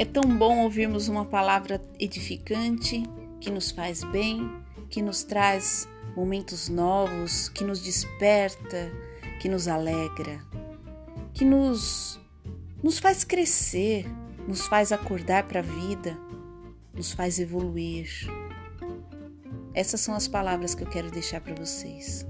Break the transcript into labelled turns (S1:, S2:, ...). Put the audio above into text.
S1: É tão bom ouvirmos uma palavra edificante que nos faz bem, que nos traz momentos novos, que nos desperta, que nos alegra, que nos, nos faz crescer, nos faz acordar para a vida, nos faz evoluir. Essas são as palavras que eu quero deixar para vocês.